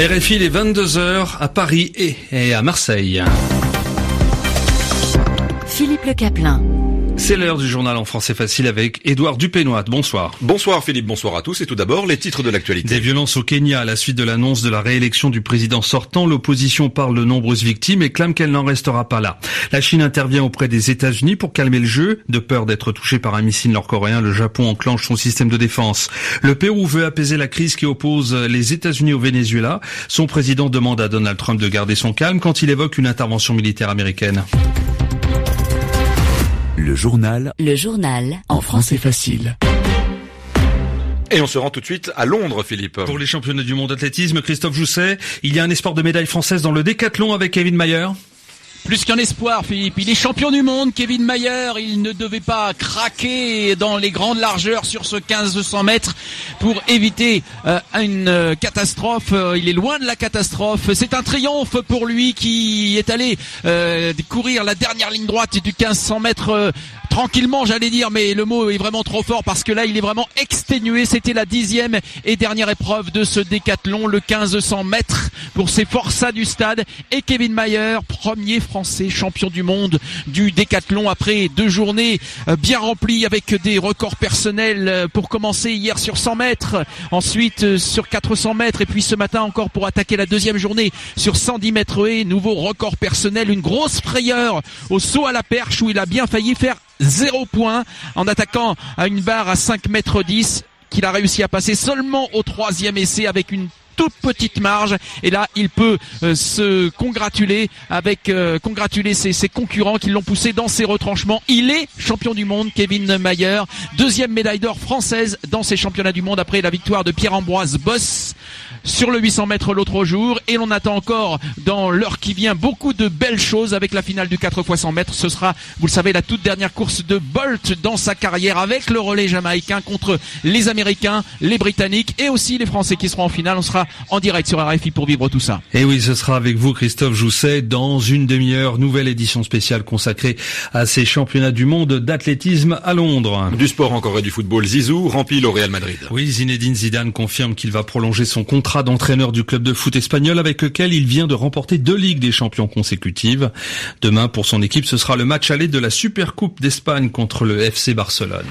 RFI les 22h à Paris et à Marseille. Philippe Le Caplin. C'est l'heure du journal en français facile avec Édouard Dupénois. Bonsoir. Bonsoir Philippe, bonsoir à tous. Et tout d'abord, les titres de l'actualité. Des violences au Kenya à la suite de l'annonce de la réélection du président sortant. L'opposition parle de nombreuses victimes et clame qu'elle n'en restera pas là. La Chine intervient auprès des États-Unis pour calmer le jeu. De peur d'être touché par un missile nord-coréen, le Japon enclenche son système de défense. Le Pérou veut apaiser la crise qui oppose les États-Unis au Venezuela. Son président demande à Donald Trump de garder son calme quand il évoque une intervention militaire américaine. Le journal. Le journal. En français facile. Et on se rend tout de suite à Londres, Philippe. Pour les championnats du monde d'athlétisme, Christophe Jousset, il y a un espoir de médaille française dans le décathlon avec Kevin Mayer. Plus qu'un espoir, Philippe. Il est champion du monde, Kevin Mayer. Il ne devait pas craquer dans les grandes largeurs sur ce 1500 mètres pour éviter euh, une euh, catastrophe. Euh, il est loin de la catastrophe. C'est un triomphe pour lui qui est allé courir la dernière ligne droite du 1500 mètres tranquillement, j'allais dire, mais le mot est vraiment trop fort parce que là, il est vraiment exténué. C'était la dixième et dernière épreuve de ce décathlon, le 1500 mètres pour ses forçats du stade. Et Kevin Mayer, premier français champion du monde du décathlon après deux journées euh, bien remplies avec des records personnels euh, pour commencer hier sur 100 mètres, ensuite euh, sur 400 mètres et puis ce matin encore pour attaquer la deuxième journée sur 110 mètres. Et nouveau record personnel, une grosse frayeur au saut à la perche où il a bien failli faire zéro point en attaquant à une barre à 5 mètres 10 qu'il a réussi à passer seulement au troisième essai avec une toute petite marge. Et là il peut euh, se congratuler avec euh, congratuler ses, ses, concurrents qui l'ont poussé dans ses retranchements. Il est champion du monde, Kevin Mayer, deuxième médaille d'or française dans ces championnats du monde après la victoire de Pierre-Ambroise Boss sur le 800 mètres l'autre jour et l'on attend encore dans l'heure qui vient beaucoup de belles choses avec la finale du 4 x 100 mètres. Ce sera, vous le savez, la toute dernière course de Bolt dans sa carrière avec le relais jamaïcain contre les Américains, les Britanniques et aussi les Français qui seront en finale. On sera en direct sur RFI pour vivre tout ça. Et oui, ce sera avec vous Christophe Jousset dans une demi-heure, nouvelle édition spéciale consacrée à ces championnats du monde d'athlétisme à Londres. Du sport encore et du football, Zizou remplit le Real Madrid. Oui, Zinedine Zidane confirme qu'il va prolonger son contrat d'entraîneur du club de foot espagnol avec lequel il vient de remporter deux Ligues des champions consécutives. Demain, pour son équipe, ce sera le match aller de la Supercoupe d'Espagne contre le FC Barcelone.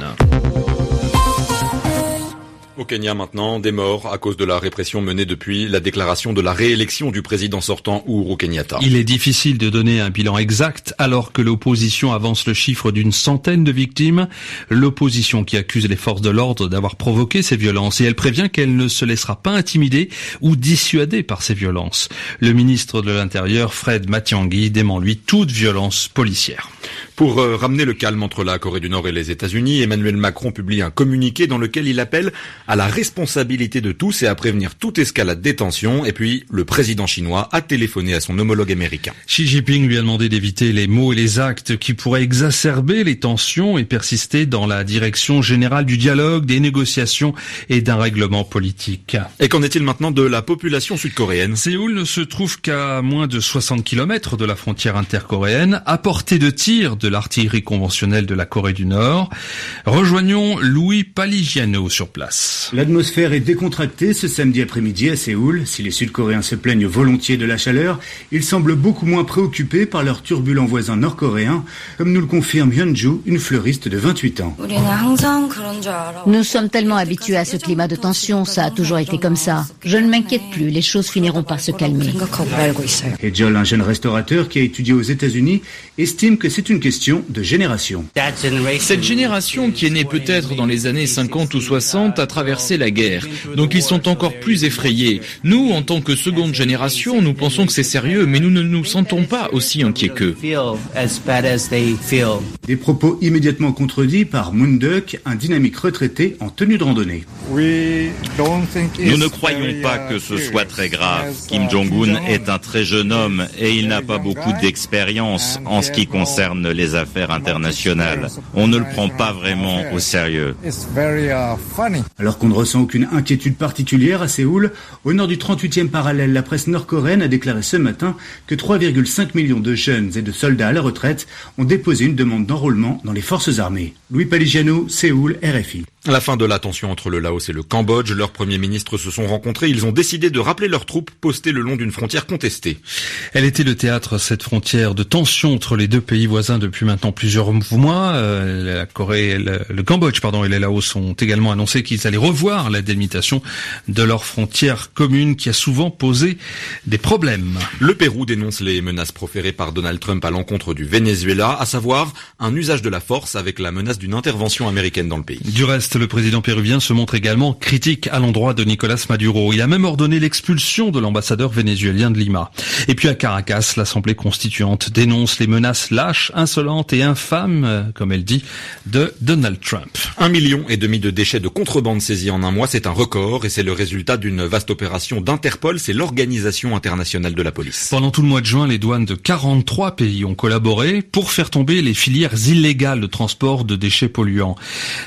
Au Kenya maintenant, des morts à cause de la répression menée depuis la déclaration de la réélection du président sortant Uhuru Kenyatta. Il est difficile de donner un bilan exact alors que l'opposition avance le chiffre d'une centaine de victimes. L'opposition qui accuse les forces de l'ordre d'avoir provoqué ces violences et elle prévient qu'elle ne se laissera pas intimider ou dissuader par ces violences. Le ministre de l'Intérieur, Fred Matiangui, dément lui toute violence policière. Pour euh, ramener le calme entre la Corée du Nord et les États-Unis, Emmanuel Macron publie un communiqué dans lequel il appelle à la responsabilité de tous et à prévenir toute escalade des tensions. Et puis, le président chinois a téléphoné à son homologue américain. Xi Jinping lui a demandé d'éviter les mots et les actes qui pourraient exacerber les tensions et persister dans la direction générale du dialogue, des négociations et d'un règlement politique. Et qu'en est-il maintenant de la population sud-coréenne? Séoul ne se trouve qu'à moins de 60 km de la frontière intercoréenne, à portée de tir de l'artillerie conventionnelle de la Corée du Nord. Rejoignons Louis Paligiano sur place. L'atmosphère est décontractée ce samedi après-midi à Séoul. Si les Sud-Coréens se plaignent volontiers de la chaleur, ils semblent beaucoup moins préoccupés par leurs turbulents voisins nord-coréens, comme nous le confirme Hyunju, une fleuriste de 28 ans. Nous sommes tellement habitués à ce climat de tension, ça a toujours été comme ça. Je ne m'inquiète plus, les choses finiront par se calmer. Et Joel, un jeune restaurateur qui a étudié aux États-Unis, estime que c'est une question de génération. Cette génération qui est née peut-être dans les années 50 ou 60 a traversé la guerre. Donc ils sont encore plus effrayés. Nous, en tant que seconde génération, nous pensons que c'est sérieux, mais nous ne nous sentons pas aussi inquiets qu'eux. Des propos immédiatement contredits par Moonduk, un dynamique retraité en tenue de randonnée. Nous ne croyons pas que ce soit très grave. Kim Jong-un est un très jeune homme et il n'a pas beaucoup d'expérience en ce qui concerne les affaires internationales. On ne le prend pas vraiment au sérieux. Alors qu'on ne ressent aucune inquiétude particulière à Séoul, au nord du 38e parallèle, la presse nord-coréenne a déclaré ce matin que 3,5 millions de jeunes et de soldats à la retraite ont déposé une demande d'enrôlement dans les forces armées. Louis Paligiano, Séoul, RFI. La fin de la tension entre le Laos et le Cambodge, leurs premiers ministres se sont rencontrés, ils ont décidé de rappeler leurs troupes postées le long d'une frontière contestée. Elle était le théâtre, cette frontière de tension entre les deux pays voisins depuis maintenant plusieurs mois. Euh, la Corée, le, le, Cambodge pardon, et le Laos ont également annoncé qu'ils allaient revoir la délimitation de leur frontière commune qui a souvent posé des problèmes. Le Pérou dénonce les menaces proférées par Donald Trump à l'encontre du Venezuela, à savoir un usage de la force avec la menace d'une intervention américaine dans le pays. Du reste, le président péruvien se montre également critique à l'endroit de Nicolas Maduro. Il a même ordonné l'expulsion de l'ambassadeur vénézuélien de Lima. Et puis à Caracas, l'Assemblée constituante dénonce les menaces lâches, insolentes et infâmes, comme elle dit, de Donald Trump. Un million et demi de déchets de contrebande saisis en un mois, c'est un record et c'est le résultat d'une vaste opération d'Interpol, c'est l'organisation internationale de la police. Pendant tout le mois de juin, les douanes de 43 pays ont collaboré pour faire tomber les filières illégales de transport de déchets polluants.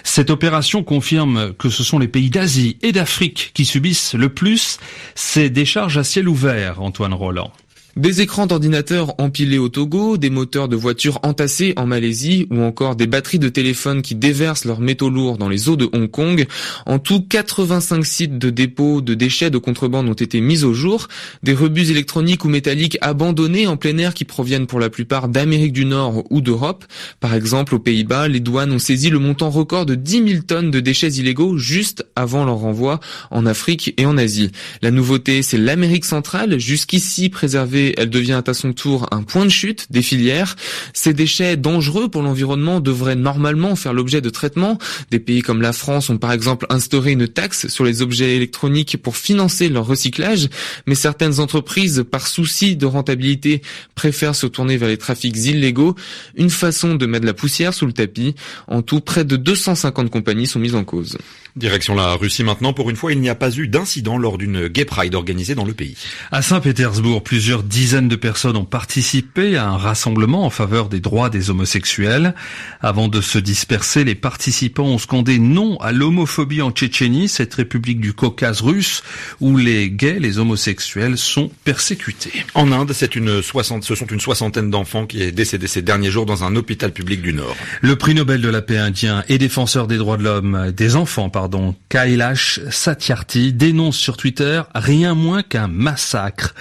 Cette opération confirme que ce sont les pays d'Asie et d'Afrique qui subissent le plus ces décharges à ciel ouvert, Antoine Roland. Des écrans d'ordinateur empilés au Togo, des moteurs de voitures entassés en Malaisie ou encore des batteries de téléphone qui déversent leurs métaux lourds dans les eaux de Hong Kong. En tout, 85 sites de dépôt de déchets de contrebande ont été mis au jour. Des rebus électroniques ou métalliques abandonnés en plein air qui proviennent pour la plupart d'Amérique du Nord ou d'Europe. Par exemple, aux Pays-Bas, les douanes ont saisi le montant record de 10 000 tonnes de déchets illégaux juste avant leur renvoi en Afrique et en Asie. La nouveauté, c'est l'Amérique centrale, jusqu'ici préservée elle devient à son tour un point de chute des filières. Ces déchets dangereux pour l'environnement devraient normalement faire l'objet de traitement. Des pays comme la France ont par exemple instauré une taxe sur les objets électroniques pour financer leur recyclage, mais certaines entreprises, par souci de rentabilité, préfèrent se tourner vers les trafics illégaux, une façon de mettre la poussière sous le tapis. En tout, près de 250 compagnies sont mises en cause. Direction la Russie maintenant. Pour une fois, il n'y a pas eu d'incident lors d'une Gay Pride organisée dans le pays. À Saint-Pétersbourg, plusieurs dizaines de personnes ont participé à un rassemblement en faveur des droits des homosexuels. Avant de se disperser, les participants ont scandé non à l'homophobie en Tchétchénie, cette république du Caucase russe où les gays, les homosexuels sont persécutés. En Inde, c'est une soixante, ce sont une soixantaine d'enfants qui est décédé ces derniers jours dans un hôpital public du Nord. Le prix Nobel de la paix indien et défenseur des droits de l'homme, des enfants, pardon, pardon, Kailash Satyarthi dénonce sur Twitter rien moins qu'un massacre.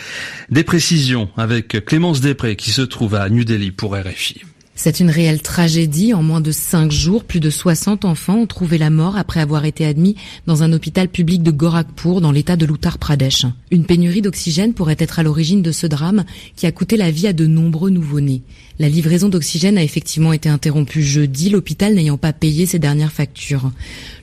Des précisions avec Clémence Després qui se trouve à New Delhi pour RFI. C'est une réelle tragédie. En moins de cinq jours, plus de 60 enfants ont trouvé la mort après avoir été admis dans un hôpital public de Gorakhpur dans l'état de l'Uttar Pradesh. Une pénurie d'oxygène pourrait être à l'origine de ce drame qui a coûté la vie à de nombreux nouveau-nés. La livraison d'oxygène a effectivement été interrompue jeudi, l'hôpital n'ayant pas payé ses dernières factures.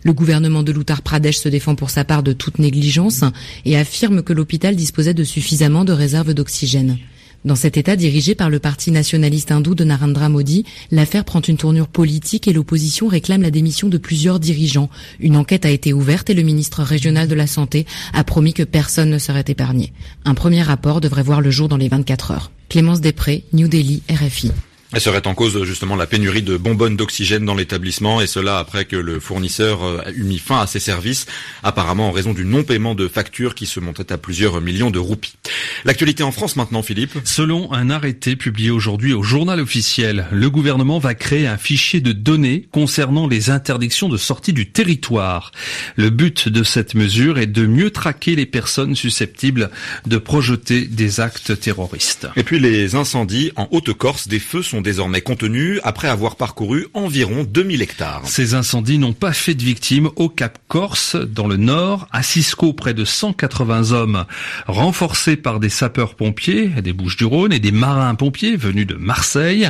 Le gouvernement de l'Uttar Pradesh se défend pour sa part de toute négligence et affirme que l'hôpital disposait de suffisamment de réserves d'oxygène. Dans cet État dirigé par le parti nationaliste hindou de Narendra Modi, l'affaire prend une tournure politique et l'opposition réclame la démission de plusieurs dirigeants. Une enquête a été ouverte et le ministre régional de la Santé a promis que personne ne serait épargné. Un premier rapport devrait voir le jour dans les 24 heures. Clémence Després, New Delhi, RFI. Elle serait en cause justement la pénurie de bonbonnes d'oxygène dans l'établissement et cela après que le fournisseur euh, a eu mis fin à ses services, apparemment en raison du non-paiement de factures qui se montait à plusieurs millions de roupies. L'actualité en France maintenant, Philippe. Selon un arrêté publié aujourd'hui au journal officiel, le gouvernement va créer un fichier de données concernant les interdictions de sortie du territoire. Le but de cette mesure est de mieux traquer les personnes susceptibles de projeter des actes terroristes. Et puis les incendies en Haute-Corse, des feux sont désormais contenus après avoir parcouru environ 2000 hectares. Ces incendies n'ont pas fait de victimes au Cap Corse, dans le nord, à Cisco, près de 180 hommes renforcés par des sapeurs-pompiers des Bouches-du-Rhône et des marins-pompiers venus de Marseille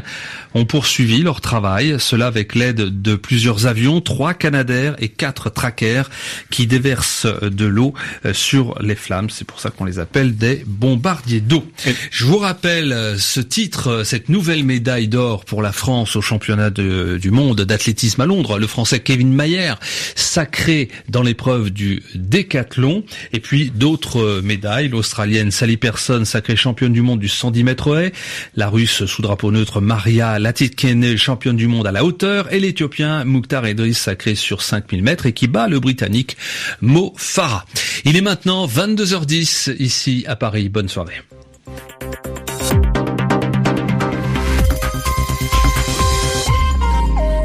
ont poursuivi leur travail, cela avec l'aide de plusieurs avions, trois Canadair et quatre Trackers qui déversent de l'eau euh, sur les flammes. C'est pour ça qu'on les appelle des bombardiers d'eau. Je vous rappelle euh, ce titre, euh, cette nouvelle médaille d'or pour la France au championnat du monde d'athlétisme à Londres. Le Français Kevin Mayer, sacré dans l'épreuve du décathlon. Et puis d'autres médailles. L'Australienne Sally Person, sacrée championne du monde du 110 mètres haies. La Russe sous drapeau neutre Maria Latitkene, championne du monde à la hauteur. Et l'Éthiopien Mukhtar Edris, sacré sur 5000 mètres et qui bat le Britannique Mo Farah. Il est maintenant 22h10 ici à Paris. Bonne soirée.